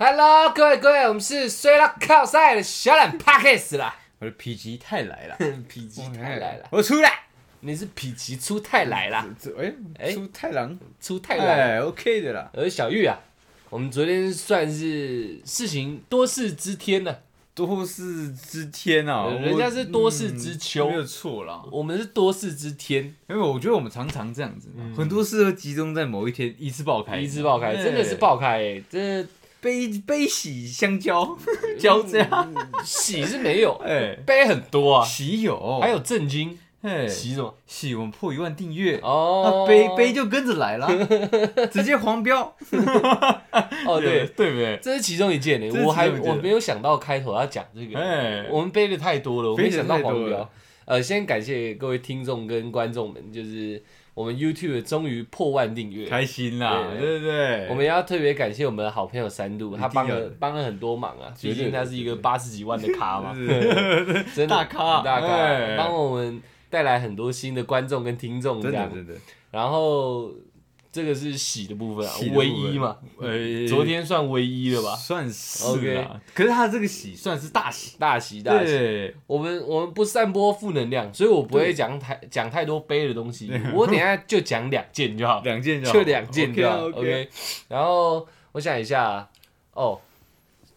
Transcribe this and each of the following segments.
Hello，各位各位，我们是衰到靠赛的小懒 Pockets 啦。我的否极泰来了，否极泰来了，我出来。你是否极出泰来啦？这哎哎出太郎，出泰来。哎，OK 的啦。而小玉啊，我们昨天算是事情多事之天呢、多事之天啊，人家是多事之秋嗯没有错啦。我们是多事之天，因为我觉得我们常常这样子嘛，很多事都集中在某一天一次爆开，一次爆开，哎真的是爆开、欸，这悲悲喜相交交加，喜 是没有，哎，悲很多啊，喜有，还有震惊，哎。喜什么？喜我们破一万订阅，哦。那，悲悲就跟着来了，直接黄标，哦对，对。不对？这是其中一件呢、我还我没有想到开头要讲这个，哎，我们背的太多了，我没想到黄标。呃，先感谢各位听众跟观众们，就是我们 YouTube 终于破万订阅，开心啦，对对不对？我们要特别感谢我们的好朋友三度，他帮了帮了很多忙啊，毕竟他是一个八十几万的咖嘛，真的大咖。大咖，哎。帮我们带来很多新的观众跟听众这样。真的真的，然后这个是喜的部分啊唯一嘛，呃昨天算唯一了吧？算是 OK，可是他这个喜算是大喜，大喜大喜，对，我们我们不散播负能量，所以我不会对讲太讲太多悲的东西，我等下就讲两件就好，两件就好。就两件就好 OK，OK，OK。然后我想一下，哦，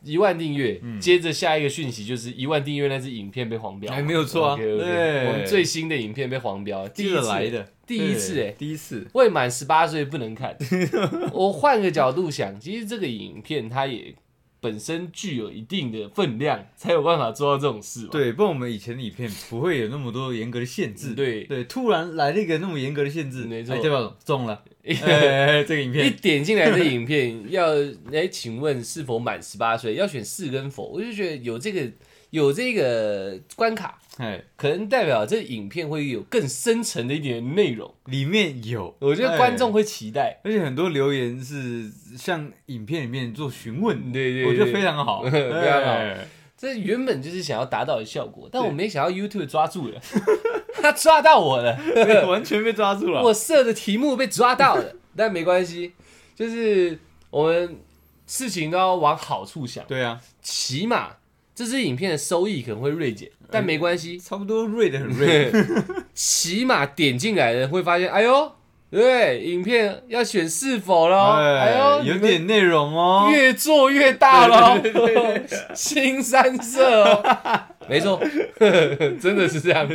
一万订阅，嗯。接着下一个讯息就是一万订阅那支影片被黄标，哎没有错啊。对。我们最新的影片被黄标，第一次。来的，第一次对哎。第一次，未满十八岁不能看。我换个角度想，其实这个影片它也本身具有一定的分量，才有办法做到这种事嘛。对，不然我们以前的影片不会有那么多严格的限制，对对，突然来了一个那么严格的限制，没错哎对吧？中了，哎，这个影片一，点进来的影片要哎，请问是否满十八岁？要选是跟否？我就觉得有这个有这个关卡，哎，可能代表这影片会有更深层的一点内容。里面有，我觉得观众哎，会期待。而且很多留言是像影片里面做询问，对对对我觉得非常好，非常好。哎这原本就是想要达到的效果，但我没想到 YouTube 抓住了，他抓到我了。完全被抓住了，我设的题目被抓到了，但没关系，就是我们事情都要往好处想，对啊，起码这支影片的收益可能会锐减，但没关系，差不多锐的很锐，起码点进来的人会发现，哎呦，对，影片要选是否咯，哎呦，有点内容哦，越做越大喽 对对对，新三色哦，没错，真的是这样。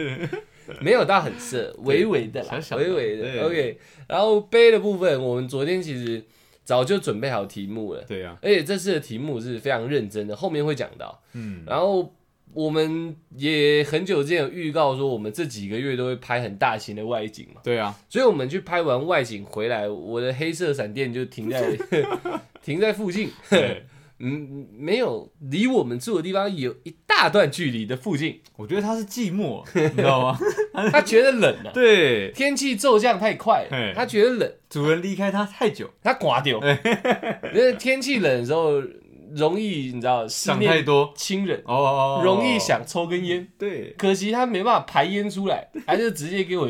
没有到很色，微微的啦小，小的微微的。OK，然后杯的部分，我们昨天其实早就准备好题目了，对啊，而且这次的题目是非常认真的，后面会讲到。嗯，然后我们也很久之前有预告说，我们这几个月都会拍很大型的外景嘛，对啊，所以我们去拍完外景回来，我的黑色闪电就停在 停在附近，对嗯，没有离我们住的地方有一大段距离的附近，我觉得他是寂寞，你知道吗？他觉得冷啊，对，天气骤降太快了，他觉得冷，主人离开他太久，他刮掉，因为天气冷的时候容易你知道思想太多亲人，哦，容易想抽根烟。对，可惜他没办法排烟出来，他就直接给我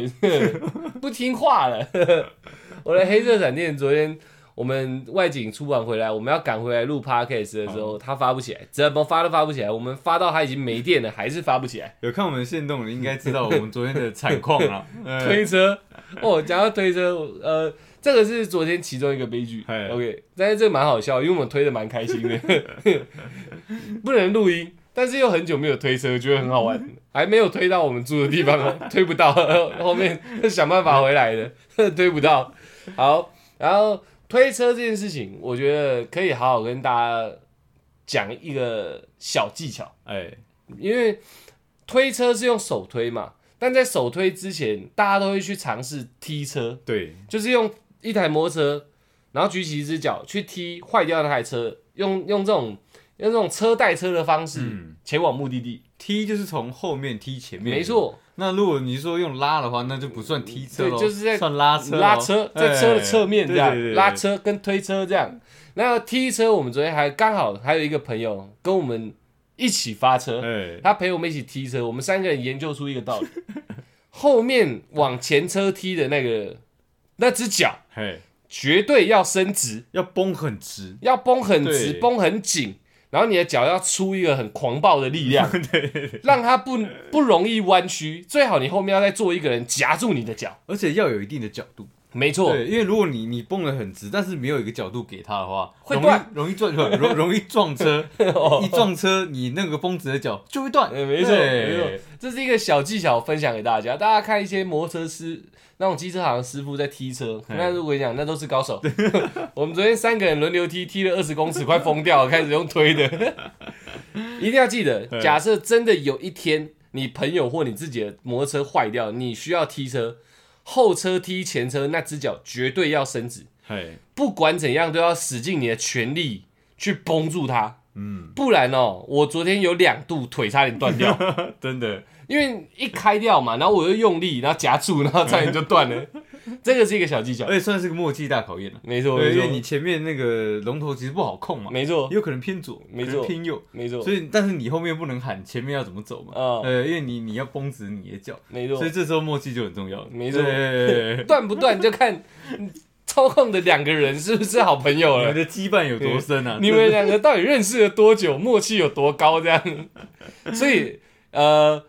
不听话了。我的黑色闪电昨天我们外景出完回来，我们要赶回来录 podcast 的时候，他发不起来，怎么发都发不起来。我们发到他已经没电了，还是发不起来。有看我们线动的应该知道我们昨天的惨况了。哎推车哦，讲到推车，呃，这个是昨天其中一个悲剧。OK，但是这个蛮好笑，因为我们推的蛮开心的，不能录音，但是又很久没有推车，觉得很好玩，还没有推到我们住的地方哦，推不到，后面想办法回来的，推不到。好，然后推车这件事情，我觉得可以好好跟大家讲一个小技巧。哎，因为推车是用手推嘛，但在手推之前，大家都会去尝试踢车，对，就是用一台摩托车，然后举起一只脚去踢坏掉那台车，用用这种用这种车带车的方式嗯前往目的地。踢就是从后面踢前面，没。错，那如果你说用拉的话，那就不算踢车对，就是在算拉车，拉车，在车的侧面这样哎对对对。对拉车跟推车这样。那踢车，我们昨天还刚好还有一个朋友跟我们一起发车，哎，他陪我们一起踢车，我们三个人研究出一个道理：后面往前车踢的那个那只脚，嘿，绝对要伸直，要绷很直，要绷很直，绷很紧，然后你的脚要出一个很狂暴的力量，对，让它不不容易弯曲。最好你后面要再做一个人夹住你的脚。而且要有一定的角度。没错，对，因为如果你你蹦得很直，但是没有一个角度给它的话，容易会断容易撞，容容易撞车。一撞车，你那个绷直的脚就会断。呃，没错，没错，这是一个小技巧分享给大家。大家看一些摩托车师那种机车行的师傅在踢车，嗯那如果你讲那都是高手。我们昨天三个人轮流踢，踢了二十公尺，快疯掉了，开始用推的。一定要记得，嗯假设真的有一天你朋友或你自己的摩托车坏掉，你需要踢车，后车踢前车那只脚绝对要伸直，不管怎样都要使尽你的全力去绷住它。嗯，不然哦，我昨天有两度腿差点断掉，真的，因为一开掉嘛，然后我又用力，然后夹住，然后差点就断了。这个是一个小技巧而，且算是个默契大考验了。没错，对，因为你前面那个龙头其实不好控嘛，没错，有可能偏左，没错偏右，没错，所以但是你后面不能喊前面要怎么走嘛，啊呃，因为你你要绷直你的脚，没错所以，这时候默契就很重要了。没错断不断就看操控的两个人是不是好朋友了。你们的羁绊有多深啊？你们两个到底认识了多久，默契有多高？这样，所以呃，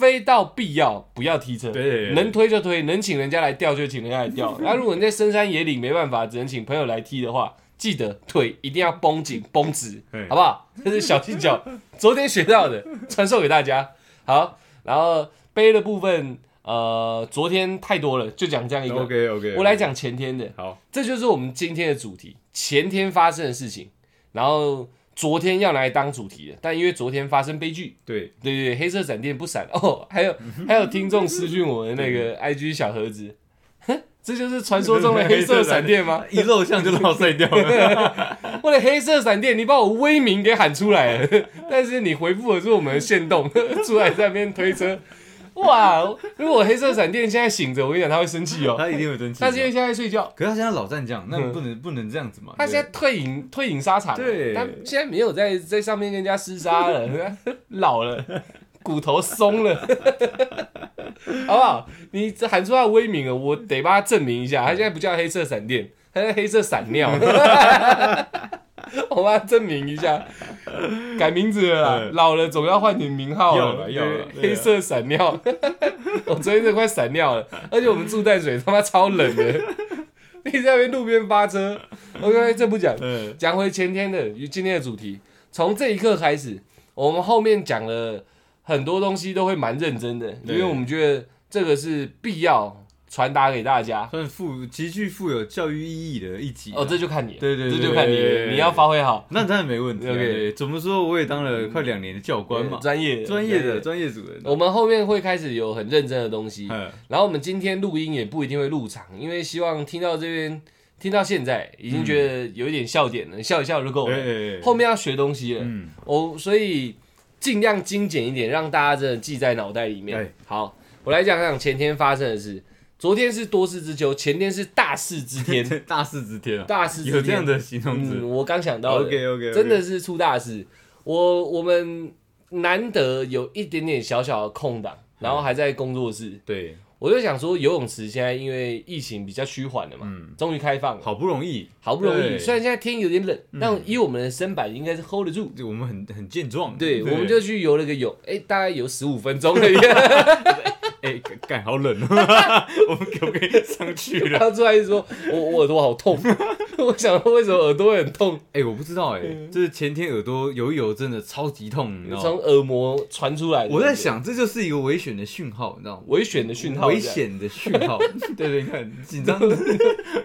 非到必要不要提车，对能推就推，能请人家来吊就请人家来吊。那如果你在深山野岭没办法，只能请朋友来踢的话，记得腿一定要绷紧绷直，好不好？这是小技巧，昨天学到的，传授给大家。好，然后背的部分，呃，昨天太多了，就讲这样一个。OK OK，我来，讲前天的，好，这就是我们今天的主题，前天发生的事情，然后昨天要拿来当主题的，但因为昨天发生悲剧，对，对对对，黑色闪电不闪。哦，还有还有听众私讯我的那个 IG 小盒子，哼，这就是传说中的黑色闪电吗？一露相就落赛掉了。我的黑色闪电，你把我威名给喊出来了，但是你回复的是我们的线动，出来在那边推车，哇！如果黑色闪电现在醒着，我跟你讲他会生气哦，他一定会生气。他现在现在睡觉。可是他现在老战将，那不能不能这样子嘛。他现在退隐退隐沙场了，对他现在没有在在上面跟人家厮杀了，老了，骨头松了，好不好？你这喊出他的威名了，我得帮他证明一下，他现在不叫黑色闪电，他叫黑色闪尿，我帮他证明一下，改名字了啦，老了总要换点名号了，了要了黑色闪尿，我昨天真的快闪尿了，而且我们住淡水，他妈超冷的。你在那边路边发车，OK，这不讲，嗯，讲回前天的今天的主题，从这一刻开始，我们后面讲了很多东西都会蛮认真的，因对为我们觉得这个是必要传达给大家。算富极具富有教育意义的一集啊。哦，这就看你了，对对对这就看你你要发挥好，那当然没问题啊。OK 对，怎么说我也当了快两年的教官嘛，专业专业的。专业主人。我们后面会开始有很认真的东西，嗯，然后我们今天录音也不一定会入场，因为希望听到这边听到现在已经觉得有一点笑点了，笑一笑就够了。哎后面要学东西了，嗯，哦，所以尽量精简一点，让大家真的记在脑袋里面对。好，我来讲讲前天发生的事。昨天是多事之秋，前天是大事之天，大事之天啊，大事之天。有这样的形容嗯，词。我刚想到的。OK OK，真的是出大事。我我们难得有一点点小小的空档，然后还在工作室，对，我就想说，游泳池现在因为疫情比较趋缓了嘛，嗯，终于开放了，好不容易，好不容易。虽然现在天有点冷，但以我们的身板应该是 hold 得住。我们很很健壮。对，我们就去游了个泳，哎、大概游十五分钟而已，哎，干干好冷哦，我们可不可以上去了？然后出来就说，我我耳朵好痛，我想说为什么耳朵会很痛，哎，我不知道哎，就是前天耳朵游一游真的超级痛，你知道？从耳膜传出来的。我在想，这就是一个危险的讯号，你知道吗？危险的讯号，危，险的讯号，对对，你看紧张的，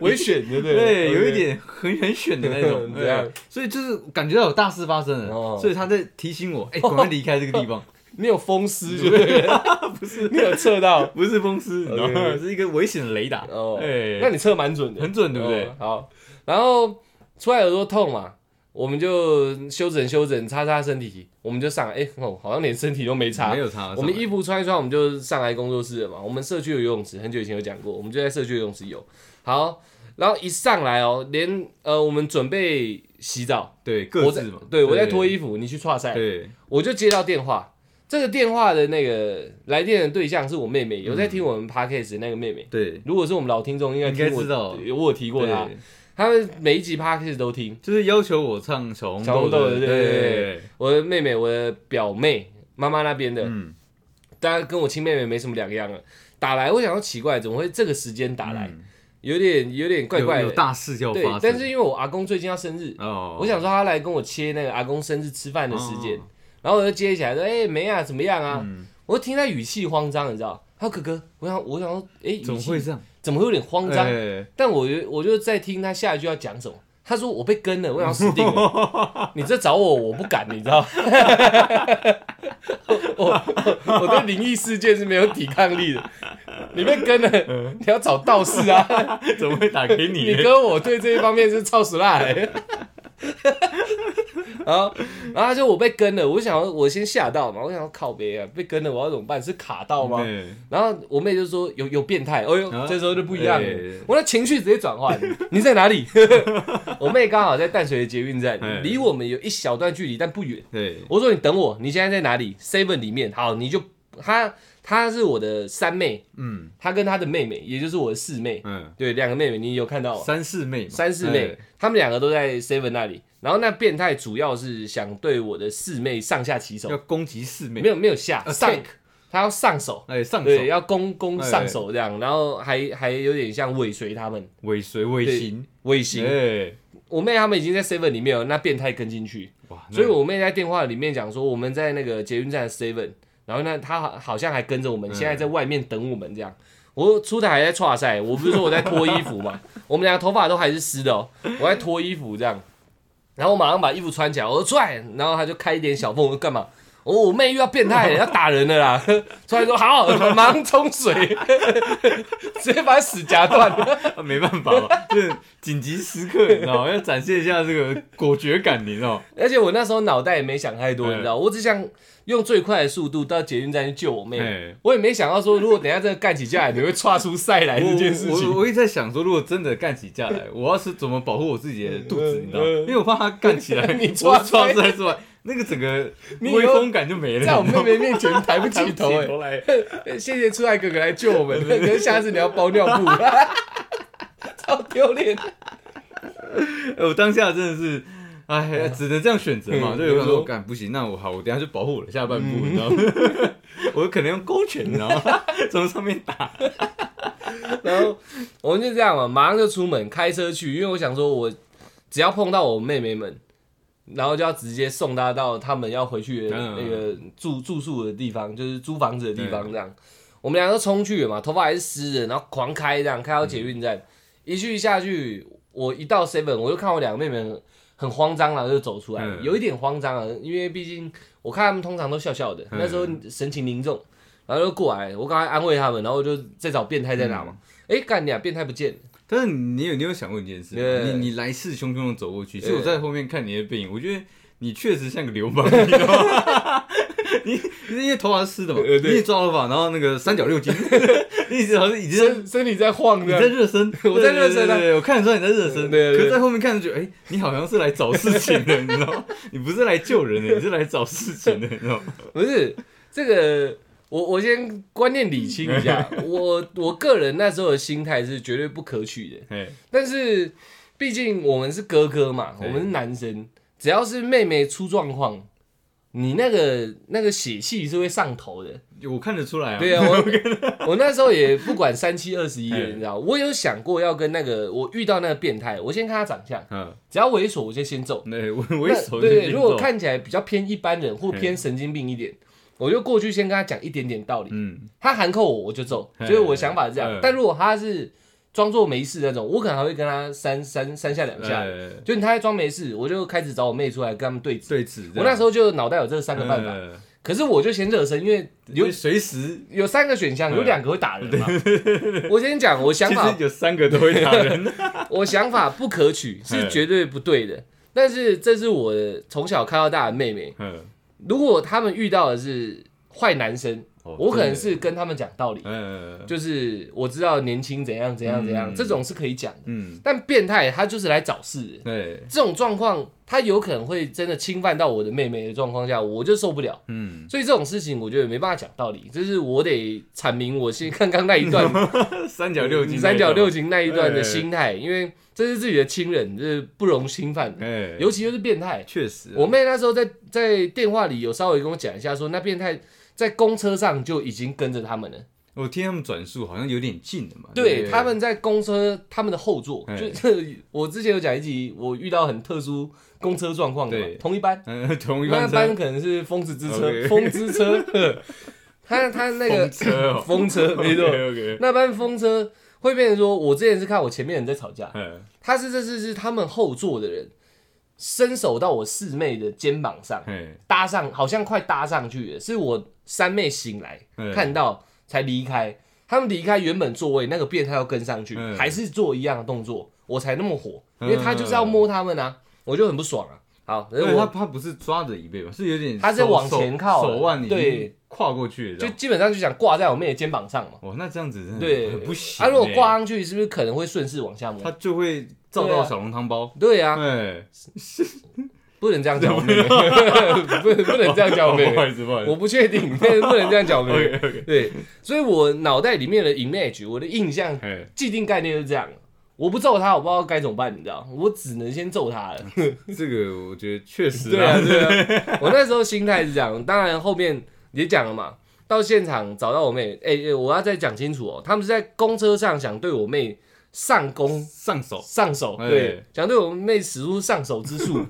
危险的，对对，有一点很很选的那种，对，所以就是感觉到有大事发生哦了，所以他在提醒我，哎，赶快离开这个地方，你有风湿就 对？了，不是，你有测到？不是风湿，是一个危险的雷达，哦，哎。那你测蛮准的，很准，对不对？哦？好，然后出来耳朵痛嘛，我们就修整修整，擦擦身体，我们就上来，哎、哦，好像连身体都没擦。没。有擦，我们衣服穿一穿，我们就上来工作室了嘛。我们社区有游泳池，很久以前有讲过，我们就在社区游泳池游。好，然后一上来哦，连呃，我们准备洗澡，对各自嘛，对我在脱衣服，你去刷赛，对，我就接到电话，这个电话的那个来电的对象是我妹妹，有在听我们 podcast 的那个妹妹。对，如果是我们老听众，应该应该听我知道。对我有提过她，对，他们每一集 podcast 都听。就是要求我唱小红小红豆对对对我的妹妹，我的表妹，妈妈那边的，嗯，当然跟我亲妹妹没什么两样了。打来，我想要奇怪，怎么会这个时间打来？嗯。有点有点怪怪的。有有大事要发对生，，但是因为我阿公最近要生日，哦，我想说他来跟我切那个阿公生日吃饭的时间，哦然后我就接起来说：“哎、没啊，怎么样啊？”嗯我就听他语气慌张，你知道？他说：“哥哥，我想我想说，哎、怎么会这样？怎么会有点慌张？”哎但我就我就在听他下一句要讲什么。他说我被跟了，我想死定了。你这找我，我不敢，你知道？我我我对灵异事件是没有抵抗力的。你被跟了，你要找道士啊！怎么会打给你？你跟我对这一方面是超死辣、欸。然后，然后他就我被跟了，我想我先吓到嘛，我想要靠别啊，被跟了我要怎么办？是卡到吗？对然后我妹就说有有变态，哦呦，啊这时候就不一样了哎，我的情绪直接转换。你在哪里？我妹刚好在淡水的捷运站哎，离我们有一小段距离，但不远。对，我说你等我，你现在在哪里？Seven 里面，好，你就她她是我的三妹，嗯。她跟她的妹妹，也就是我的四妹，嗯，对，两个妹妹，你有看到吗？三四妹嘛，三四妹，他们两个都在 Seven 那里。然后那变态主要是想对我的四妹上下其手。哎要，攻击四妹，没有没有下上，他要上手。哎上手。对，要攻攻哎。上手这样，然后还还有点像尾随他们。尾随尾行，尾行。哎，我妹他们已经在 seven 里面了，那变态跟进去，哇，所以我妹在电话里面讲说我们在那个捷运站 seven，然后呢他好好像还跟着我们，嗯现在在外面等我们这样。我出台还在刷赛，我不是说我在脱衣服嘛，我们两个头发都还是湿的哦，我在脱衣服这样，然后我马上把衣服穿起来，我说出来，然后他就开一点小缝，我说干嘛？哦，我妹又要变态了，要打人了啦！出来说好，马上冲水，直接把屎夹断。了没办法嘛，就是紧急时刻，你知道吗？要展现一下这个果决感，你知道？而且我那时候脑袋也没想太多，哎你知道，我只想用最快的速度到捷运站去救我妹哎。我也没想到说，如果等下真的干起架来，你会岔出赛来这件事情。我一直在想说，如果真的干起架来，我要是怎么保护我自己的肚子，你知道因为我怕他干起来，你我抓出来之外，那个整个威风感就没了。在我妹妹面前抬不起头、来，哎，谢谢出来哥哥来救我们，可是下次你要包尿布，超丢脸。我当下真的是，哎，只能这样选择嘛。嗯就有人说，干不行，那我好，我等下就保护我的下半部，你知道吗？我可能用勾拳，你知道吗？从上面打。然后我们就这样嘛，马上就出门开车去，因为我想说，我只要碰到我妹妹们，然后就要直接送他到他们要回去的嗯。那个住住宿的地方，就是租房子的地方这样。我们两个都冲去了嘛，头发还是湿的，然后狂开这样，开到捷运站，一去下去，我一到 seven，我就看我两个妹妹很很慌张了，就走出来，嗯。有一点慌张啊，因为毕竟我看他们通常都笑笑的，嗯。那时候神情凝重，然后就过来，我刚才安慰他们，然后就在找变态在哪嘛。哎、干你啊！变态不见了，但是你有你有想过一件事你你来势汹汹的走过去，其实我在后面看你的背影，我觉得你确实像个流氓，你知道吗？你你因为头发是湿的嘛，呃你也抓头发，然后那个三角六斤，你一直好像已经身身体在晃你，在热身，我在热身啊。对我看得出来你在热身，对可是在后面看着觉得，哎，你好像是来找事情的，你知道吗？你不是来救人的，你是来找事情的，你知道吗？不是这个，我我先观念理清一下，我我个人那时候的心态是绝对不可取的，哎，但是毕竟我们是哥哥嘛，我们是男生，只要是妹妹出状况，你那个那个血气是会上头的。我看得出来啊，对啊，我 我那时候也不管三七二十一，哎你知道，我有想过要跟那个我遇到那个变态，我先看他长相，嗯，只要猥琐我就先揍。对，猥琐对如果，看起来比较偏一般人或偏神经病一点，我就过去先跟他讲一点点道理。嗯，他含扣我，我就揍，嘿就是我想法是这样。嗯。但如果他是装作没事那种，我可能还会跟他三三三下两下。哎就他在装没事，我就开始找我妹出来跟他们对峙。对峙，我那时候就脑袋有这三个办法，呃可是我就先热身，因为有有随时。有三个选项，嗯有两个会打人嘛。我先讲，我想法 有三个都会打人，我想法不可取，是嗯绝对不对的。但是这是我从小看到大的妹妹，嗯，如果他们遇到的是坏男生，哦我可能是跟他们讲道理，呃，就是我知道年轻怎样怎样怎样，嗯这种是可以讲的。嗯，但变态他就是来找事的，对，这种状况他有可能会真的侵犯到我的妹妹的状况下，我就受不了。嗯，所以这种事情我觉得没办法讲道理，就是我得阐明我先刚刚那一段 三角六斤，三角六，情那一段的哎心态，因为这是自己的亲人，这是不容侵犯尤其就是变态。确实啊，我妹那时候在在电话里有稍微跟我讲一下说那变态在公车上就已经跟着他们了。我听他们转述好像有点近的嘛，对，不他们在公车他们的后座，就是我之前有讲一集，我遇到很特殊公车状况的嘛对，同一班，嗯，同一班那，班可能是风子之车。疯之车，他他那个风车哦，风车 没错。那班风车会变成说，我之前是看我前面人在吵架，嗯，他是这是是他们后座的人伸手到我四妹的肩膀上，哎，搭上，好像快搭上去了，是我三妹醒来嗯看到才离开。他们离开原本座位，那个变态要跟上去，嗯还是做一样的动作，我才那么火，因嗯为他就是要摸他们啊，我就很不爽啊。好，对他他不是抓着椅背吧，是有点他是往前靠手手腕里对跨过去就基本上就想挂在我妹的肩膀上嘛。哦，那这样子真的对，很不行啊，欸。如果挂上去，是不是可能会顺势往下摸他？就会照到小笼汤包。对啊，哎，不能这样讲我妹妹，不不能这样讲我妹妹，不好意思，不好意思。我不确定，但是不能这样讲我妹 对，所以我脑袋里面的 image，我的印象哎，既定概念是这样。我不揍他，我不知道该怎么办，你知道？我只能先揍他了。这个我觉得确实对啊，对啊。我那时候心态是这样，当然后面也讲了嘛。到现场找到我妹，哎、哎我要再讲清楚哦，他们是在公车上想对我妹上攻上手，上手，哎对，想对我妹使出上手之术。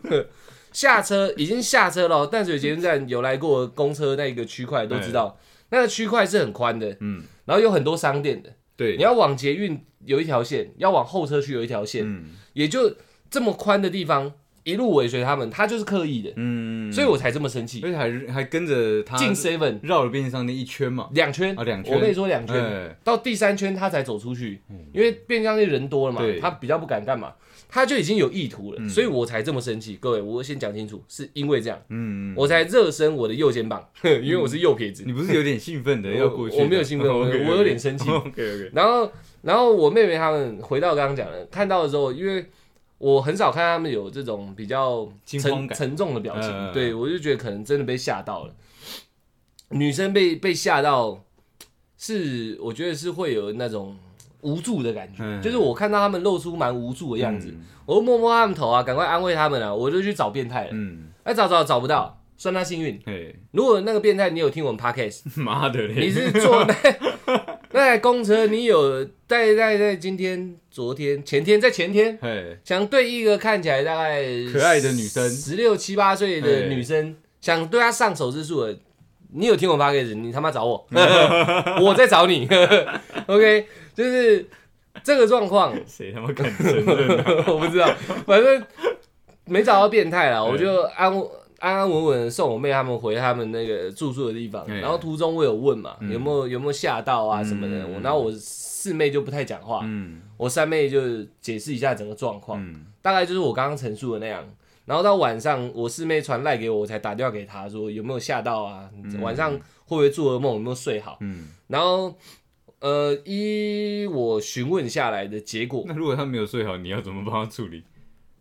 下车已经下车了哦，淡水捷运站有来过公车那个区块都知道，那个区块是很宽的，嗯，然后有很多商店的。对。你，要往捷运有一条线，要往候车区有一条线，嗯。也就这么宽的地方，一路尾随他们，他就是刻意的，嗯，所以我才这么生气。而且还还跟着他进 seven 绕了便利商店一圈嘛，两圈啊两圈。我跟你说两圈，哎，到第三圈他才走出去，因为便利商店人多了嘛，他比较不敢干嘛，他就已经有意图了，嗯。所以我才这么生气。各位，我先讲清楚，是因为这样，嗯，我才热身我的右肩膀，因为我是右撇子，你不是有点兴奋的 要过去的？我没有兴奋我我有点生气。OK OK，然后，然后我妹妹他们回到刚刚讲的，看到的时候，因为我很少看他们有这种比较沉沉重的表情，对我就觉得可能真的被吓到了。女生被被吓到，是我觉得是会有那种无助的感觉，嗯。就是我看到他们露出蛮无助的样子，嗯。我就摸摸他们头啊，赶快安慰他们啊，我就去找变态了。嗯，哎、找找找不到，算他幸运。嘿，如果那个变态你有听我们 podcast，妈的嘞，你是坐那 那台公车，你有在在在今天、昨天、前天，在前天，嘿，想对一个看起来大概可爱的女生。十六七八岁的哎女生，想对她上手之术的，你有听我 p d c 你他妈找我，我在找你，OK，就是这个状况，谁他妈敢承认啊？我不知道，反正没找到变态啦，我就安安安稳稳地送我妹他们回他们那个住宿的地方，然后途中我有问嘛，嗯。有没有有没有吓到啊什么的，嗯我然后我四妹就不太讲话，嗯。我三妹就解释一下整个状况，嗯。大概就是我刚刚陈述的那样。然后到晚上，我四妹传赖给我，我才打电话给她说有没有吓到啊？晚上会不会做噩梦？有没有睡好？嗯，然后，呃，依我询问下来的结果，那如果他没有睡好，你要怎么帮他处理？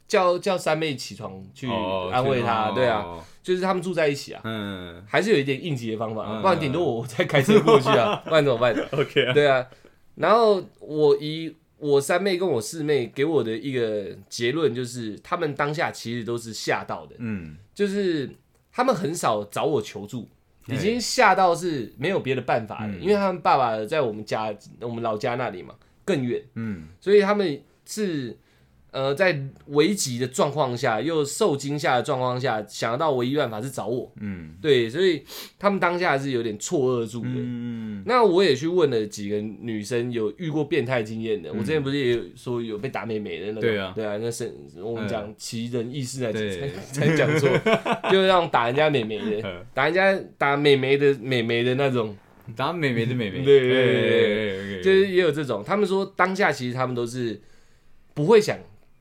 叫叫三妹起床去哦安慰她，去对啊，哦就是他们住在一起啊，嗯还是有一点应急的方法，嗯不然顶多我再开车过去啊，不然怎么办？，OK 啊，对啊，然后我以我三妹跟我四妹给我的一个结论就是，他们当下其实都是吓到的，嗯。就是他们很少找我求助，哎。已经吓到是没有别的办法了，嗯。因为他们爸爸在我们家我们老家那里嘛更远，嗯。所以他们是呃在危急的状况下，又受惊吓的状况下，想得到唯一办法是找我。嗯。对，所以他们当下是有点错愕住的。嗯那我也去问了几个女生有遇过变态经验的，我之前不是也有说有被打美眉的那种，对啊。对啊，那是我们讲奇人异事来才才讲错，就是那种打人家美眉的，嗯。打人家打美眉的美眉的那种，打美眉的美眉，对对对对对就是也有这种。他们说当下其实他们都是不会想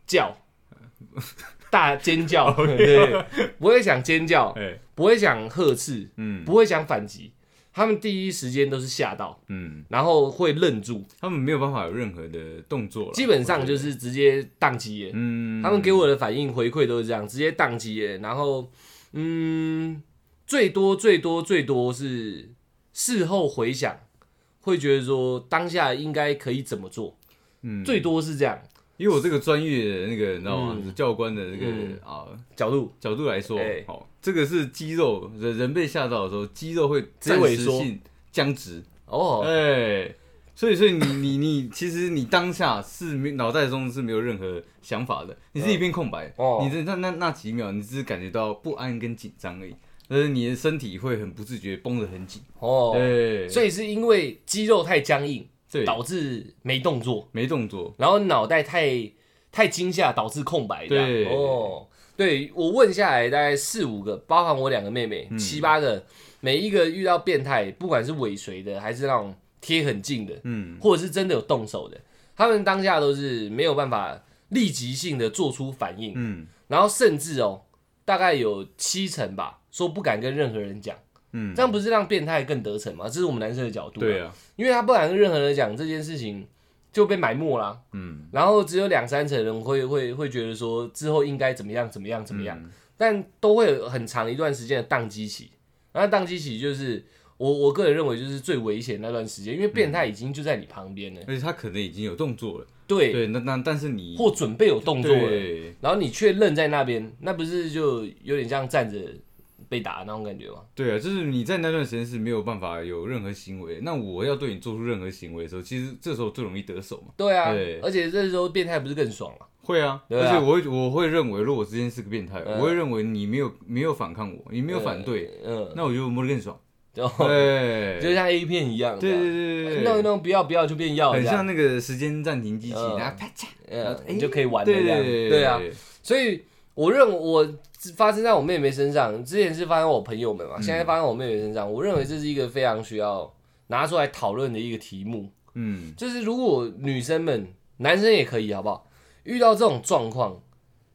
叫。大尖叫，对，不会想尖叫，哎。不会想呵斥，嗯。不会想反击，他们第一时间都是吓到，嗯，然后会愣住，他们没有办法有任何的动作了，基本上就是直接宕机了。嗯，他们给我的反应回馈都是这样，直接宕机了。然后，嗯，最多最多最多是事后回想，会觉得说当下应该可以怎么做，嗯，最多是这样以我这个专业的那个你知道吗？嗯。教官的那个、嗯。啊角度。角度来说，哎。好，这个是肌肉人人被吓到的时候，肌肉会暂时性僵直，哦，哎、所以所以你 你你其实你当下是没脑袋中是没有任何想法的，你是一片空白，哦。你的那那那几秒，你只是感觉到不安跟紧张而已，但是你的身体会很不自觉绷得很紧，哦，对，所以是因为肌肉太僵硬，对。导致没动作，没动作，然后脑袋太太惊吓，导致空白这样。对。哦，对我问下来大概四五个，包含我两个妹妹，嗯。七八个，每一个遇到变态，不管是尾随的，还是那种贴很近的，嗯。或者是真的有动手的，他们当下都是没有办法立即性的做出反应，嗯。然后甚至哦，大概有七成吧，说不敢跟任何人讲，嗯。这，样不是让变态更得逞吗？这是我们男生的角度、对，啊，因为他不敢跟任何人讲这件事情，就被埋没啦。嗯。然后只有两三成人会会会觉得说之后应该怎么样怎么样怎么样，嗯。但都会有很长一段时间的宕机期。然后宕机期就是我我个人认为就是最危险那段时间，因为变态已经就在你旁边了，而且他可能已经有动作了，对，对，那那但是你或准备有动作了，然后你却愣在那边，那不是就有点像站着被打那种感觉吗？对啊，就是你在那段时间是没有办法有任何行为，那我要对你做出任何行为的时候，其实这时候最容易得手嘛。对啊，对。而且这时候变态不是更爽吗？会啊，啊。而且我会我会认为，如果我之前是个变态，嗯。我会认为你没有没有反抗我，你没有反对，嗯，那我就我摸得更爽。对，就像 A 片一样，对对对弄一弄不要不要就变要，很像那个时间暂停机器，嗯然后啪嚓，你就可以玩的这样，对对对啊，，所以我认为我发生在我妹妹身上，之前是发生在我朋友们嘛，嗯现在发生在我妹妹身上，我认为这是一个非常需要拿出来讨论的一个题目，嗯就是如果女生们、男生也可以，好不好？遇到这种状况，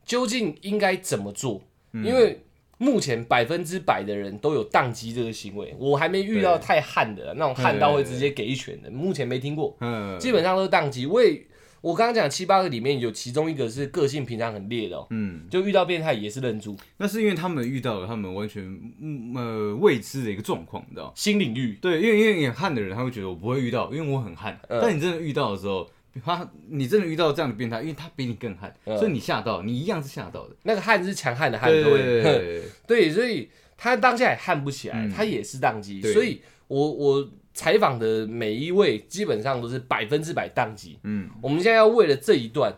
究竟应该怎么做？嗯因为目前百分之百的人都有宕机这个行为，我还没遇到太悍的那种悍到会直接给一拳的，目前没听过。嗯，基本上都是宕机。我也我刚刚讲七八个里面有其中一个是个性平常很烈的哦，嗯，就遇到变态也是认住，那是因为他们遇到了他们完全嗯呃未知的一个状况，你知道。新领域。对，因为因为你很悍的人，他会觉得我不会遇到，因为我很悍。嗯但你真的遇到的时候，他你真的遇到这样的变态，因为他比你更悍，嗯所以你吓到，你一样是吓到的。那个悍是强悍的悍，对各位。对对 对，所以他当下也悍不起来，嗯他也是宕机。所以我我采访的每一位基本上都是百分之百当机。嗯，我们现在要为了这一段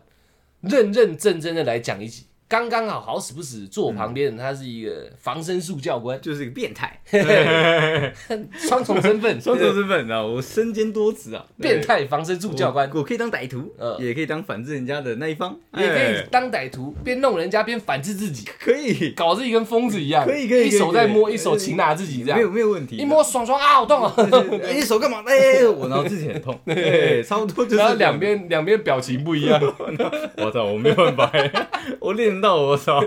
认认真真的来讲一集。刚刚好，好死不死坐我旁边的他是一个防身术教官，就是一个变态，双重身份，双重身份，你知道，我身兼多职啊，变态防身术教官。我，我可以当歹徒，呃。也可以当反制人家的那一方，也可以哎。当歹徒，边弄人家边反制自己，可以，搞自己跟疯子一样，可以可以一手在摸，一手擒拿自己这样。没有样，没有问题，一摸爽爽啊，好痛啊！哎，你手干嘛？哎，我然后自己很痛，对，差不多就是。然后两边两边表情不一样，我操，我没有办法，我练得到，我操，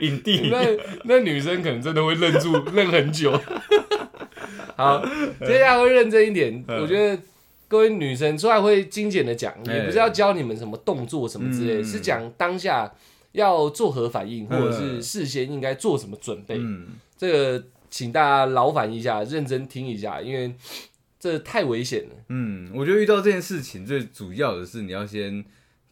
影帝，那那女生可能真的会愣住，愣很久。好，接下来会认真一点，嗯我觉得。各位女生出来会精简的讲，哎也不是要教你们什么动作什么之类，嗯是讲当下要做何反应，或者是嗯事先应该做什么准备。嗯，这个请大家劳烦一下，认真听一下，因为这太危险了。嗯，我觉得遇到这件事情，最主要的是你要先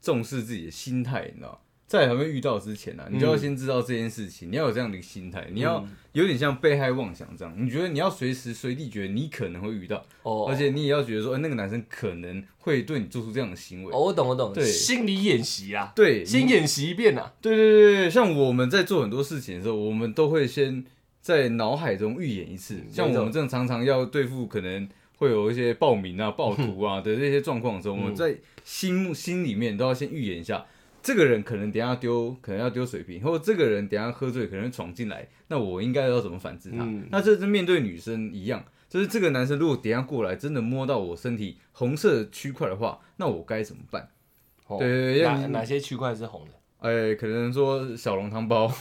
重视自己的心态，你知道，在还没遇到之前呢、啊，你就要先知道这件事情，你要有这样的一个心态，你要嗯有点像被害妄想这样，你觉得你要随时随地觉得你可能会遇到，哦，而且你也要觉得说，哎、那个男生可能会对你做出这样的行为。哦，我懂我懂，对心理演习啊，对，先演习一遍啊。对对对对，像我们在做很多事情的时候，我们都会先在脑海中预演一次。像我们这种常常要对付可能会有一些暴民啊、暴徒啊 的这些状况的时候，我们在心心里面都要先预演一下，这个人可能等一下丢，可能要丢水瓶，或者这个人等下喝醉，可能闯进来，那我应该要怎么反制他？嗯那这是面对女生一样。就是这个男生如果等下过来，真的摸到我身体红色区块的话，那我该怎么办？哦对对对哪哪些区块是红的？哎，可能说小笼汤包，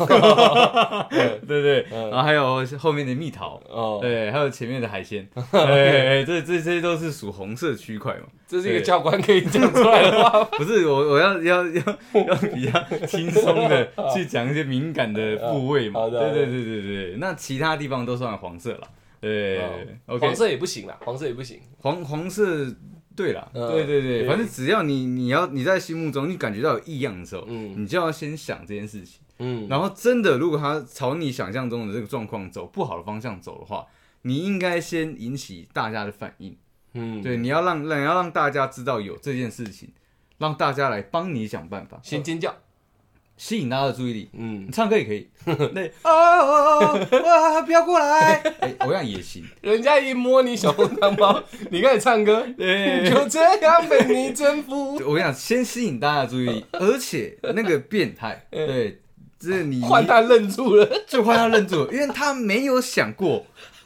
对对对，然后还有后面的蜜桃，哦，对，还有前面的海鲜，哎，这这这些都是属红色区块嘛。这是一个教官可以讲出来的话，不是我我要要要要比较轻松的去讲一些敏感的部位嘛。对对对对对，那其他地方都算黄色了。对，黄色也不行啦，黄色也不行，黄黄色。对了，对对对，反正只要你你要你在心目中你感觉到有异样的时候，嗯，你就要先想这件事情，嗯，然后真的如果他朝你想象中的这个状况走不好的方向走的话，你应该先引起大家的反应，嗯，对，你要让让要让大家知道有这件事情，让大家来帮你想办法，先尖叫。吸引大家的注意力，嗯，你唱歌也可以，对，啊，哇，不要过来，哎，我想也行。人家一摸你小红糖包，你开始唱歌，就这样被你征服。我跟你讲，先吸引大家的注意力，而且那个变态，对，这你换他愣住了，就换他愣住了，因为他没有想过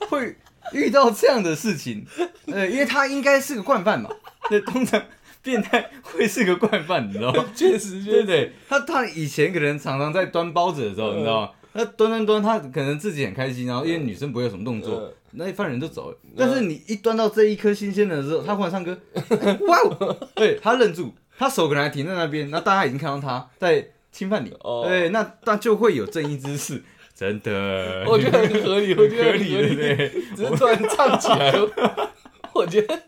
会遇到这样的事情，呃，因为他应该是个惯犯嘛，对，通常。变态会是个惯犯，你知道吗？确实，对对，他他以前可能常常在端包子的时候，你知道吗？他端端端，他可能自己很开心，然后因为女生不会有什么动作，那一犯人就走了。但是你一端到这一颗新鲜的时候，他忽然唱歌，哇！对他愣住，他手可能还停在那边，那大家已经看到他在侵犯你，对，那那就会有正义之士，真的，我觉得很合理，我觉得合理，对不对？只是突然唱起来，我觉得。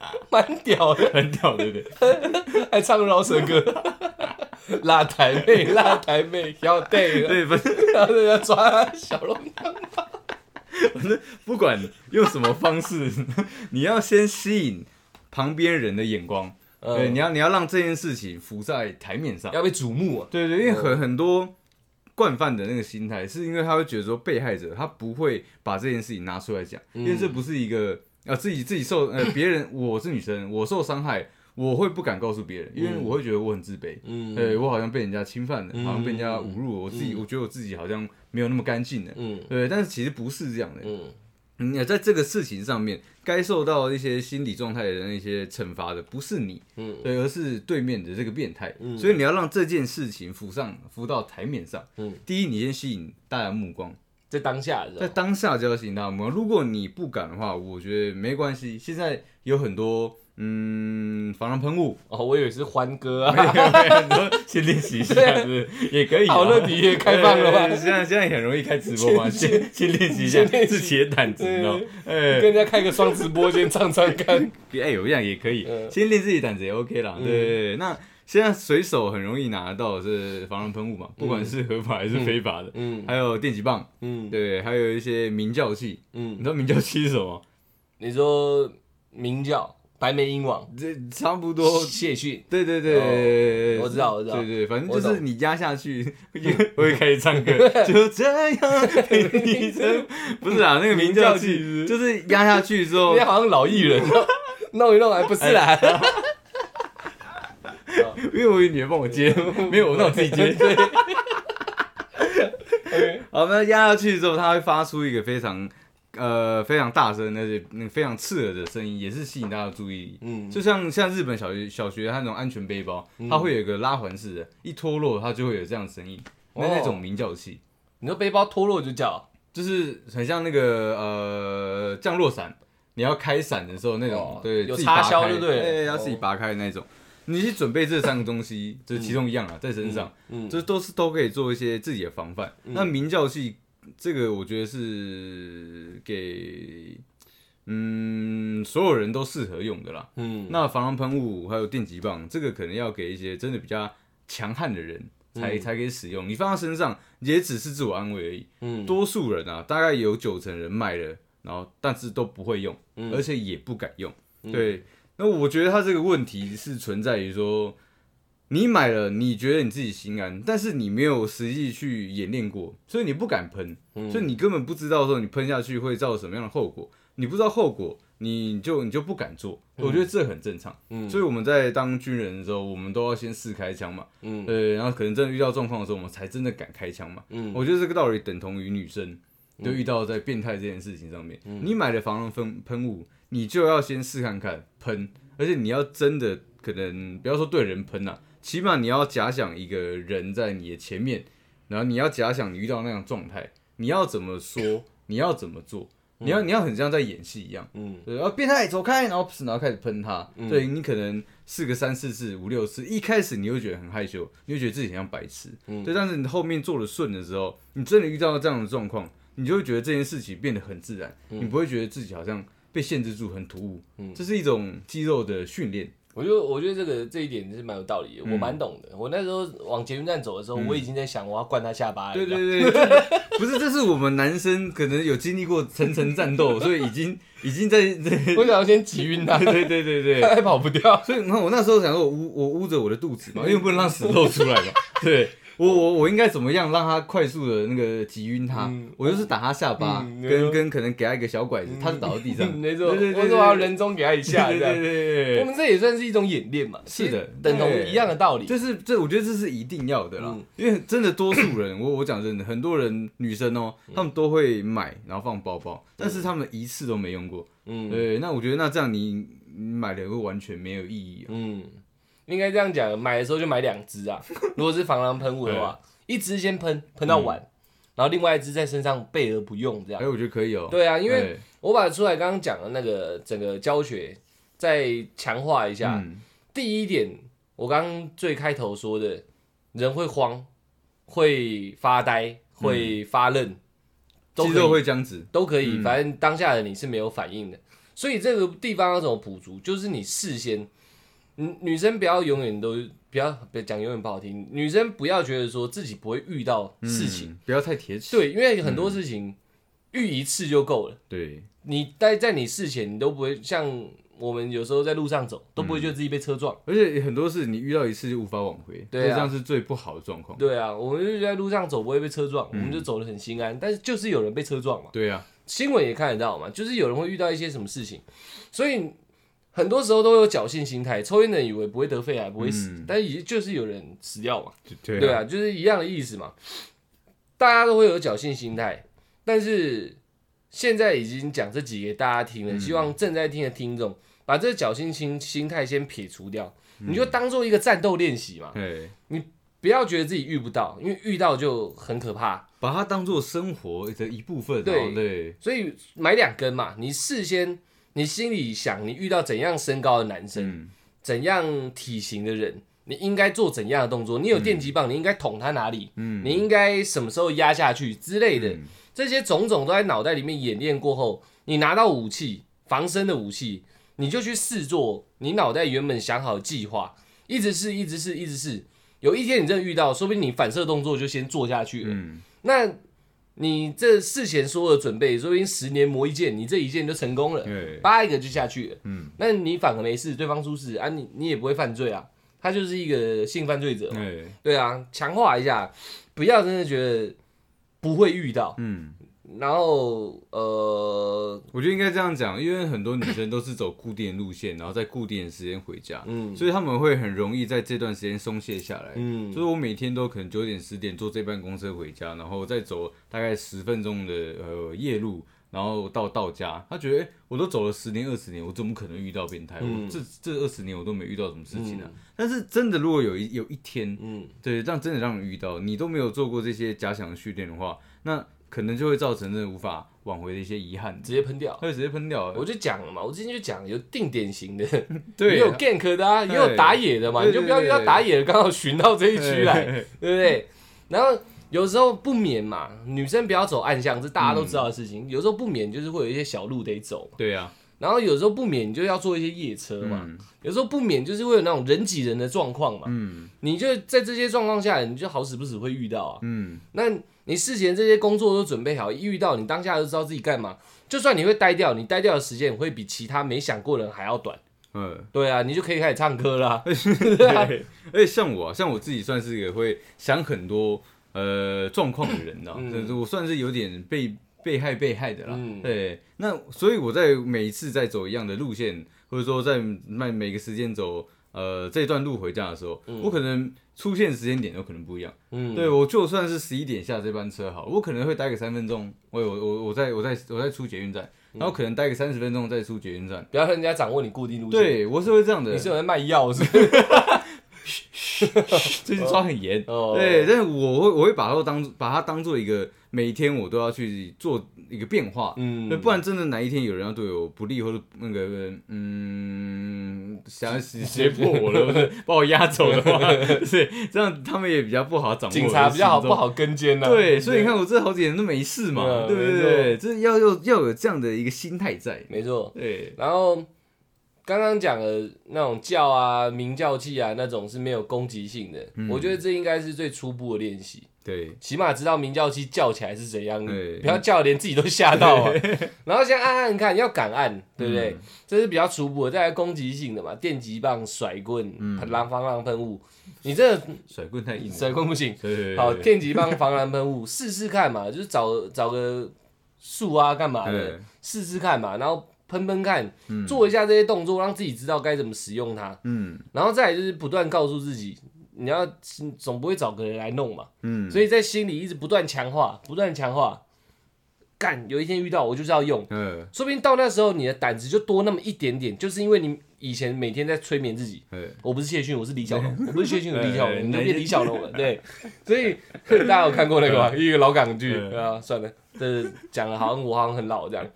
蛮屌的，很屌，对不对？还唱饶舌歌，辣台妹，辣台妹，要对，对，不是，然后要抓小龙汤。反正不管用什么方式，你要先吸引旁边人的眼光，对，你要你要让这件事情浮在台面上，要被瞩目啊。对对，因为很很多惯犯的那个心态，是因为他会觉得说被害者他不会把这件事情拿出来讲，因为这不是一个。啊，自己自己受呃，别人我是女生，我受伤害，我会不敢告诉别人，因为我会觉得我很自卑，嗯，对我好像被人家侵犯了，好像被人家侮辱，我自己我觉得我自己好像没有那么干净的，嗯，对，但是其实不是这样的，嗯，你在这个事情上面该受到一些心理状态的那些惩罚的不是你，嗯，对，而是对面的这个变态，嗯，所以你要让这件事情浮上浮到台面上，嗯，第一你先吸引大家目光。在当下，在当下就要行大目如果你不敢的话，我觉得没关系。现在有很多嗯防狼喷雾哦，我以为是欢歌啊，先练习一下是也可以。好乐迪也开放了吧？现在现在很容易开直播嘛，先先练习一下自己的胆子，你知道哎，跟人家开个双直播，先唱唱看。哎，有一样也可以，先练自己胆子也 OK 啦。对，那。现在随手很容易拿到是防狼喷雾嘛，不管是合法还是非法的，嗯，还有电击棒，嗯，对，还有一些鸣叫器，嗯，你知道鸣叫器是什么？你说鸣叫白眉鹰王，这差不多。谢逊，对对对，我知道我知道，对对，反正就是你压下去 会开始唱歌，就这样。陪你走，不是啊，那个鸣叫器就是压下去之后，你好像老艺人，弄一弄还不是啦。因为我以为你会帮我接，没有，那我自己接。好，那压下去之后，它会发出一个非常呃非常大声，而且那个非常刺耳的声音，也是吸引大家注意力。嗯，就像像日本小学小学它那种安全背包，它会有一个拉环式的，一脱落它就会有这样的声音，那那种鸣叫器。你说背包脱落就叫，就是很像那个呃降落伞，你要开伞的时候那种，对，有插销对不对？要自己拔开的那种。你去准备这三个东西，这其中一样啊，在身上，这都是都可以做一些自己的防范。那明教系这个，我觉得是给嗯所有人都适合用的啦。嗯，那防狼喷雾还有电击棒，这个可能要给一些真的比较强悍的人才才可以使用。你放在身上也只是自我安慰而已。嗯，多数人啊，大概有九成人买了，然后但是都不会用，而且也不敢用。对。那我觉得他这个问题是存在于说，你买了，你觉得你自己心安，但是你没有实际去演练过，所以你不敢喷，所以你根本不知道说你喷下去会造成什么样的后果，你不知道后果，你就你就不敢做。我觉得这很正常。嗯，所以我们在当军人的时候，我们都要先试开枪嘛。嗯，对，然后可能真的遇到状况的时候，我们才真的敢开枪嘛。嗯，我觉得这个道理等同于女生，就遇到在变态这件事情上面，你买的防狼喷喷雾。你就要先试看看喷，而且你要真的可能不要说对人喷呐，起码你要假想一个人在你的前面，然后你要假想你遇到那样状态，你要怎么说，你要怎么做，你要你要很像在演戏一样。嗯对，然后变态走开，然后然后开始喷他。嗯对你可能试个三四次、五六次，一开始你会觉得很害羞，你会觉得自己很像白痴。嗯对，但是你后面做的顺的时候，你真的遇到这样的状况，你就会觉得这件事情变得很自然，嗯你不会觉得自己好像被限制住、很突兀。嗯这是一种肌肉的训练。我觉得我觉得这个这一点是蛮有道理的，嗯我蛮懂的。我那时候往捷运站走的时候，我已经在想我要灌他下巴了。对对对，不是，这是我们男生可能有经历过层层战斗，所以已经已经在 我想要先挤晕他，对对对对他还跑不掉。所以你看，我那时候想说我捂我捂着我的肚子嘛，因为不能让屎漏出来嘛。对我我我应该怎么样让他快速的那个挤晕他？嗯我就是打他下巴，嗯跟跟可能给他一个小拐子，他就倒在地上。没错，对对对我说我要人中给他一下，对对。对对我们这也算是一种演练嘛，是的等同一样的道理。就是这，我觉得这是一定要的啦。嗯因为真的多数人，我我讲真的，很多人女生哦、她们都会买，然后放包包，但是她们一次都没用过。嗯对，那我觉得那这样你你买了会完全没有意义、哦。嗯，应该这样讲，买的时候就买两支啊。如果是防狼喷雾的话，一支先喷，喷到完，然后另外一支在身上备而不用，这样哎、。我觉得可以哦、对啊，因为我把出来刚刚讲的那个整个教学再强化一下。嗯第一点，我刚刚最开头说的，人会慌，会发呆，会发愣，都肌肉会僵直。都可以。嗯反正当下的你是没有反应的，所以这个地方要怎么补足，就是你事先，女女生不要永远都不要别讲永远不好听，女生不要觉得说自己不会遇到事情，嗯不要太铁齿。对，因为很多事情遇一次就够了。对，你待在你事前，你都不会像我们有时候在路上走，都不会觉得自己被车撞。而且很多事你遇到一次就无法挽回，对啊这样是最不好的状况。对啊，我们就在路上走不会被车撞，嗯我们就走得很心安。但是就是有人被车撞嘛，对啊，新闻也看得到嘛，就是有人会遇到一些什么事情，所以很多时候都有侥幸心态。抽烟的人以为不会得肺癌，不会死，嗯但是也就是有人死掉嘛。对对啊，就是一样的意思嘛。大家都会有侥幸心态，但是现在已经讲这几给大家听了，嗯希望正在听的听众把这侥幸心心态先撇除掉，嗯你就当做一个战斗练习嘛，对，你不要觉得自己遇不到，因为遇到就很可怕。把它当做生活的一部分。对对，所以买两根嘛，你事先你心里想，你遇到怎样身高的男生，嗯，怎样体型的人，你应该做怎样的动作？你有电击棒，你应该捅他哪里？嗯你应该什么时候压下去之类的，嗯这些种种都在脑袋里面演练过后，你拿到武器，防身的武器，你就去试做你脑袋原本想好的计划，一直试，一直试，一直试。有一天你真的遇到，说不定你反射动作就先做下去了。嗯，那你这事前所有的准备，说不定十年磨一剑，你这一剑就成功了，对，扒一个就下去了。嗯，那你反而没事，对方出事啊，你你也不会犯罪啊，他就是一个性犯罪者嘛。对，对啊，强化一下，不要真的觉得不会遇到，嗯。然后呃我觉得应该这样讲，因为很多女生都是走固定路线，然后在固定的时间回家，嗯所以他们会很容易在这段时间松懈下来。嗯就是我每天都可能九点十点坐这班公车回家，然后再走大概十分钟的呃夜路，然后到到家。他觉得，哎、我都走了十年二十年，我怎么可能遇到变态？嗯我这这二十年我都没遇到什么事情啊。嗯但是真的，如果有一有一天，嗯对，让真的让你遇到，你都没有做过这些假想的训练的话，那可能就会造成真的无法挽回的一些遗憾，直接喷掉。他会直接喷掉。我就讲了嘛，我之前就讲有定点型的，对，也有 gank 的啊，也有打野的嘛，你就不要遇到打野的，刚好寻到这一区来，对 对不对？然后有时候不免嘛，女生不要走暗巷，这大家都知道的事情。有时候不免就是会有一些小路得走，对啊，然后有时候不免你就要坐一些夜车嘛，嗯有时候不免就是会有那种人挤人的状况嘛。嗯你就在这些状况下，你就好死不死会遇到啊。嗯，那你事前这些工作都准备好，一遇到你当下就知道自己干嘛。就算你会呆掉，你呆掉的时间会比其他没想过的人还要短。嗯。对啊，你就可以开始唱歌啦。对，而且像我、啊，像我自己算是一个会想很多呃状况的人啊，嗯我算是有点被被害被害的啦。嗯对，那所以我在每一次在走一样的路线，或者说在每每个时间走呃这段路回家的时候，我可能出现时间点有可能不一样。嗯，对我就算是十一点下这班车好，我可能会待个三分钟，我我我我在我在我在出捷运站，然后可能待个三十分钟再出捷运站。不要让人家掌握你固定路线。，对我是会这样的你，是有在卖药是不是？最近抓很严。哦对，但是我会我会把它当把它当做一个每天我都要去做一个变化，嗯，不然真的哪一天有人要对我不利或者那个嗯想要胁胁迫我 了，把我压走的话，对，这样他们也比较不好掌握警察比较好不好跟监呐。对，所以你看我这好几年都没事嘛，对不对？对这要要要有这样的一个心态在，没错。对，然后刚刚讲的那种叫啊、鸣叫器啊，那种是没有攻击性的。嗯。我觉得这应该是最初步的练习，对，起码知道鸣叫器叫起来是怎样，对。不要叫连自己都吓到啊。然后先按按看，要敢按，对不对？嗯这是比较初步的，再来攻击性的嘛，电击棒、甩棍、嗯。狼防狼喷雾。你这个甩棍太硬了，甩棍不行，好，对电击棒、防狼喷雾试试看嘛，就是找找个树啊干嘛的。对，试试看嘛，然后喷喷看，嗯。做一下这些动作，让自己知道该怎么使用它，嗯。然后再来就是不断告诉自己，你要总不会找个人来弄嘛，嗯，所以在心里一直不断强化，不断强化，干，有一天遇到我就是要用，嗯。说不定到那时候你的胆子就多那么一点点，就是因为你以前每天在催眠自己。嗯。我不是谢逊，我是李小龙，我不是谢逊，我是李小哎龙，你就变李小龙了，对，所以 大家有看过那个吗？一个老港剧，啊，算了，这讲了好像我好像很老这样，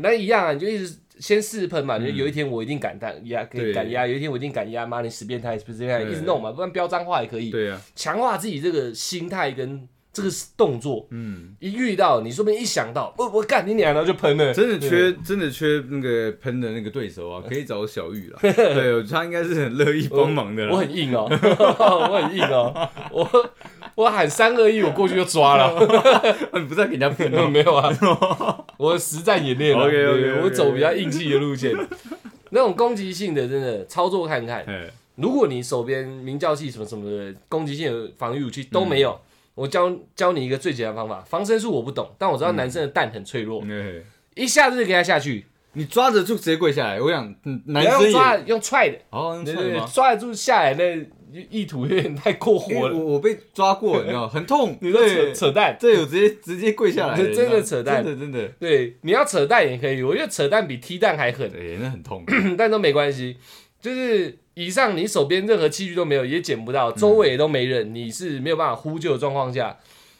那一样啊，你就一直先试喷嘛，就有一天我一定敢压压，可以敢压，有一天我一定敢压，妈你死变态，死变态，对一直弄嘛，不然飙脏话也可以，对啊，强化自己这个心态跟这个动作，嗯，一遇到你说不定一想到，我我干你娘，然后就喷了，真的缺真的缺那个喷的那个对手啊，可以找小玉啦，对，他应该是很乐意帮忙的我啦，很硬哦，我很硬哦，我我喊三二一，我过去就抓了。你不在给人家喷哦，没有啊，我实战演练了。OK，OK，OK 对我走比较硬气的路线。那种攻击性的，真的操作看看。哎，如果你手边鸣叫器什么什么的攻击性的防御武器都没有，我教教你一个最简单的方法。防身术我不懂，但我知道男生的蛋很脆弱，哎一下子就给他下去，你抓着就直接跪下来，我想男生也用抓用踹的，哦，用对对对，踹的吗？抓得住下来那意图有点太过火了。我我被抓过，你知道，很痛，你说扯，扯淡，这有直接直接跪下来真的扯淡真的真的，对，你要扯淡也可以，我觉得扯淡比踢蛋还狠。对，那很痛，但都没关系。就是以上你手边任何器具都没有，也捡不到，周围也都没人，你是没有办法呼救的状况下，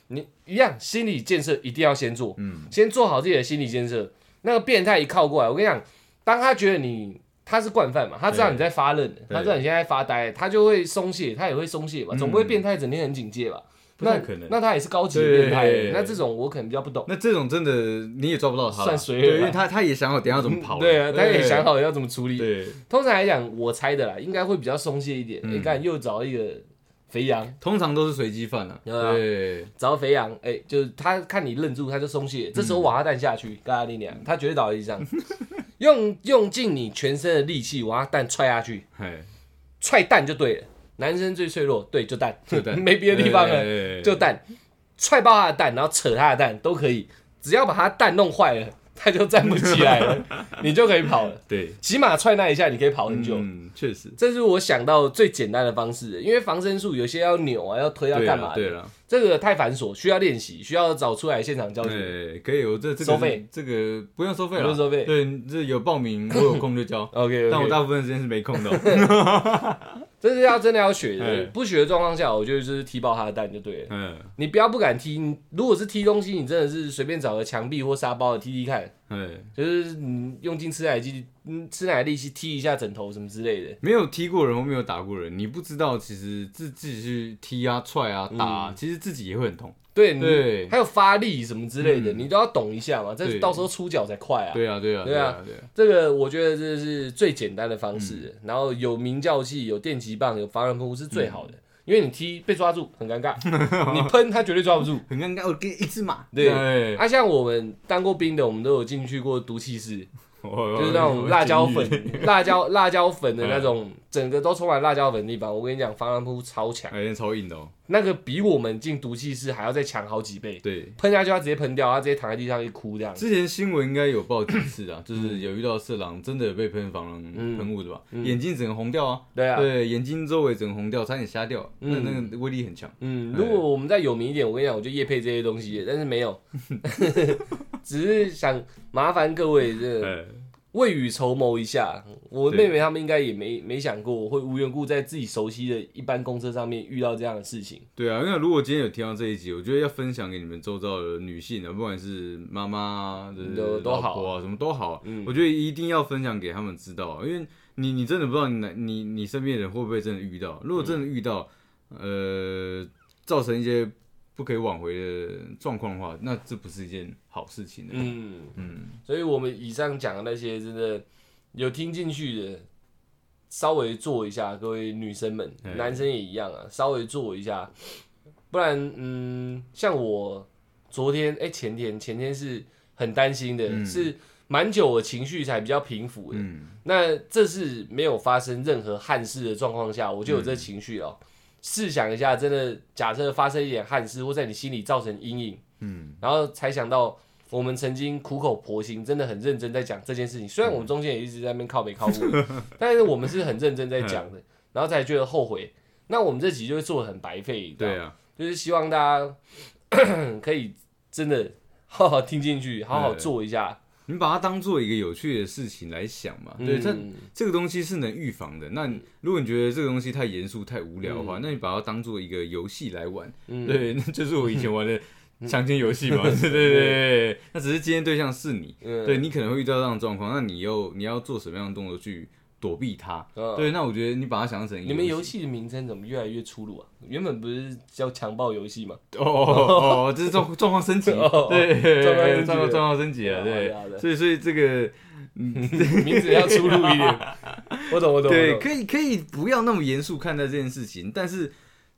你一样心理建设一定要先做，嗯，先做好自己的心理建设。那个变态一靠过来，我跟你讲，当他觉得你他是惯犯嘛，他知道你在发愣，他知道你现在在发呆，他就会松懈，他也会松懈嘛，嗯。总不会变态整天很警戒吧？那可能。那他也是高级的变态，那这种我可能比较不懂。那这种真的你也抓不到他，算随对，因为他他也想好等一下怎么跑了，对啊，他也想好要怎么处理。对，通常来讲，我猜的啦，应该会比较松懈一点。嗯。你看、又找一个肥羊，通常都是随机犯啊，对找肥羊，哎、就是他看你愣住，他就松懈。这时候瓦哈蛋下去，嘎你娘，他绝对倒在地上，用用尽你全身的力气，瓦哈蛋踹下去，哎，踹蛋就对了。男生最脆弱，对，就蛋，就蛋。没别的地方了，了就蛋，踹爆他的蛋，然后扯他的蛋都可以，只要把他蛋弄坏了，他就站不起来了，你就可以跑了。对，起码踹那一下，你可以跑很久。嗯，确实，这是我想到最简单的方式，因为防身术有些要扭啊，要推，要对干嘛对了，这个太繁琐，需要练习，需要找出来现场教学。对，可以，我这这个收费，这个不用收费了，不用收费。对，这有报名，我有空就教，OK，, 但我大部分时间是没空的。哦，这是要真的要学的。哎，不学的状况下，我觉得就是踢爆他的蛋就对了。嗯，你不要不敢踢，你如果是踢东西，你真的是随便找个墙壁或沙包的踢踢看，哎，就是你用尽吃奶力，嗯，吃奶力气踢一下枕头什么之类的。没有踢过人或没有打过人，你不知道其实自自己去踢啊、踹啊、打啊，其实自己也会很痛。对，你对。还有发力什么之类的，嗯。你都要懂一下嘛，这对到时候出脚才快啊。对啊，对啊，对啊。啊，对啊，这个我觉得这是最简单的方式，嗯。然后有鸣叫器、有电击棒、有防人喷雾是最好的，因为你踢被抓住很尴尬，你喷他绝对抓不住。很尴尬，我给你一只马。对啊，像我们当过兵的，我们都有进去过毒气室，就就是那种辣椒粉、辣椒辣椒粉的那种，整个都充满辣椒粉的地方。我跟你讲，防狼喷雾超强，哎，超硬的哦。那个比我们进毒气室还要再强好几倍。对，喷下去，他直接喷掉，他直接躺在地上一哭这样。之前新闻应该有报几次啊，就是有遇到色狼真的有被喷防狼喷雾的吧，眼睛整个红掉啊，对啊，对，眼睛周围整个红掉，差点瞎掉，那嗯。那个威力很强。嗯，如果我们再有名一点，我跟你讲，我就夜配这些东西，但是没有，只是想麻烦各位，这未雨绸缪一下。我妹妹他们应该也没没想过，我会无缘故在自己熟悉的一般公车上面遇到这样的事情。对啊，因为如果今天有听到这一集，我觉得要分享给你们周遭的女性啊，不管是妈妈啊、就是都都好啊，什么都好，嗯我觉得一定要分享给他们知道啊，因为你你真的不知道你哪你你身边的人会不会真的遇到，如果真的遇到，呃，造成一些不可以挽回的状况的话，那这不是一件好事情的。嗯，嗯，所以我们以上讲的那些，真的有听进去的，稍微做一下，各位女生们，哎男生也一样啊，稍微做一下，不然，嗯，像我昨天，哎、前天，前天是很担心的，嗯是蛮久的情绪才比较平复的。嗯，那这是没有发生任何憾事的状况下，我就有这情绪了。试想一下，真的假设发生一点憾事，或在你心里造成阴影，嗯，然后才想到我们曾经苦口婆心，真的很认真在讲这件事情。虽然我们中间也一直在那边靠北靠北，但是我们是很认真在讲的，然后才觉得后悔。那我们这集就会做的很白费，对啊，就是希望大家 可以真的好好听进去，好好做一下。你把它当做一个有趣的事情来想嘛，对，这嗯这个东西是能预防的。那如果你觉得这个东西太严肃、太无聊的话，那你把它当做一个游戏来玩。嗯。对，那就是我以前玩的强奸游戏嘛。对对对对，那只是今天对象是你，嗯。对你可能会遇到这样的状况，那你又你要做什么样的动作去躲避它？嗯对，那我觉得你把它想象成你们游游戏。的名称怎么越来越粗鲁啊？原本不是叫强暴游戏吗？哦 哦哦，这是状状况升级，哦对，状况状况升级了，对所以所以 这个名字要粗鲁一点。我懂，我懂，对，可以可以不要那么严肃看待这件事情，但是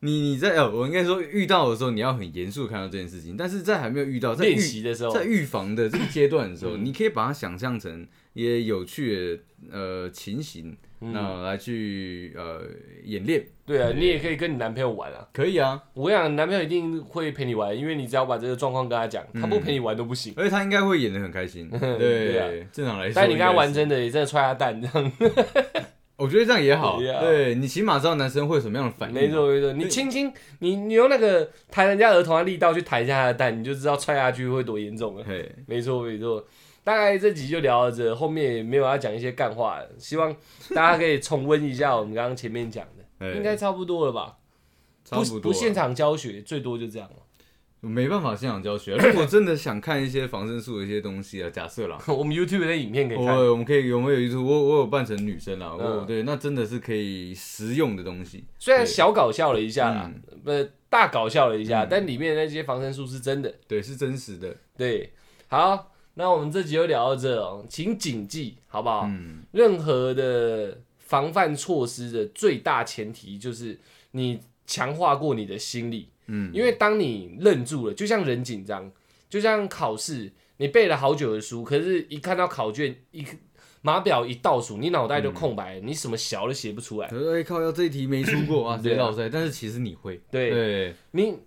你你在呃，我应该说遇到的时候，你要很严肃地看到这件事情，但是在还没有遇到，在练习的时候，在预防的这个阶段的时候，嗯。你可以把它想象成一些有趣的呃情形，嗯。那来去呃演练，对啊，你也可以跟你男朋友玩啊。可以啊，我跟你讲，男朋友一定会陪你玩，因为你只要把这个状况跟他讲，他不陪你玩都不行。而且他应该会演的很开心，对，对啊。正常来说，但你跟他玩真的，也真的踹他蛋这样。我觉得这样也好，对你起码知道男生会有什么样的反应，没错没错，你轻轻你你用那个弹人家额头的力道去弹一下他的蛋，你就知道踹下去会多严重了。嘿，没错没错，大概这集就聊到这，后面也没有要讲一些干话了，希望大家可以重温一下我们刚刚前面讲的，嘿。应该差不多了吧？差不不现场教学，最多就这样了。没办法现场教学啊。如果真的想看一些防身术的一些东西啊，假设啦，我们 YouTube 的影片可以看。我我们可以有没有 YouTube？我我有扮成女生啦？嗯我对，那真的是可以实用的东西。虽然小搞笑了一下啦，嗯不、大搞笑了一下，但里面的那些防身术是真的。对，是真实的。对，好，那我们这集就聊到这哦，请谨记好不好？嗯，任何的防范措施的最大前提就是你强化过你的心理，嗯，因为当你愣住了，就像人紧张，就像考试，你背了好久的书，可是一看到考卷一码表一倒数，你脑袋就空白了，你什么小都写不出来。哎靠，要这一题没出过啊，直接对啊落赛。但是其实你会，对對，你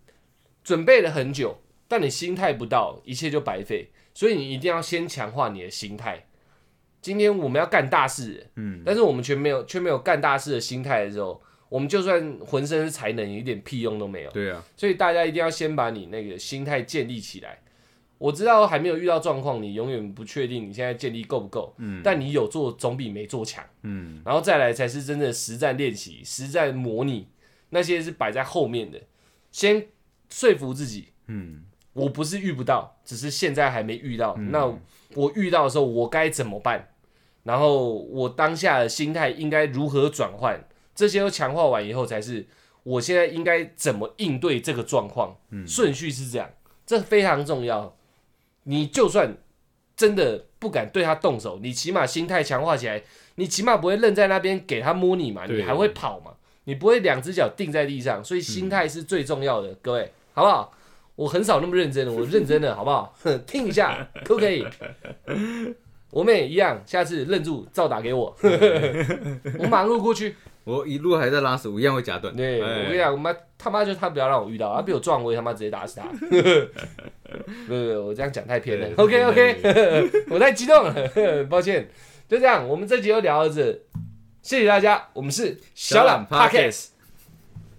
准备了很久，但你心态不到，一切就白费。所以你一定要先强化你的心态。今天我们要干大事，嗯，但是我们却没有却没有干大事的心态的时候，我们就算浑身是才能，一点屁用都没有。对啊，所以大家一定要先把你那个心态建立起来。我知道还没有遇到状况，你永远不确定你现在建立够不够，嗯但你有做总比没做强。嗯，然后再来才是真的实战练习、实战模拟，那些是摆在后面的。先说服自己，嗯，我不是遇不到，只是现在还没遇到。嗯那我遇到的时候，我该怎么办？然后我当下的心态应该如何转换？这些都强化完以后，才是我现在应该怎么应对这个状况。嗯顺序是这样，这非常重要。你就算真的不敢对他动手，你起码心态强化起来，你起码不会愣在那边给他摸你嘛，你还会跑嘛，你不会两只脚定在地上，所以心态是最重要的，各位，好不好？我很少那么认真的，我认真的，好不好？听一下，可不可以？我们也一样，下次愣住照打给我，我马上路过去。我一路还在拉屎，我一样会夹断。对，哎我跟你讲，我妈他妈就他不要让我遇到，他被我撞，我也他妈直接打死他。不不不，我这样讲太偏了对。OK 对 OK，我太激动了，抱歉。就这样，我们这集就聊到这，谢谢大家，我们是小懒小懒 Podcast。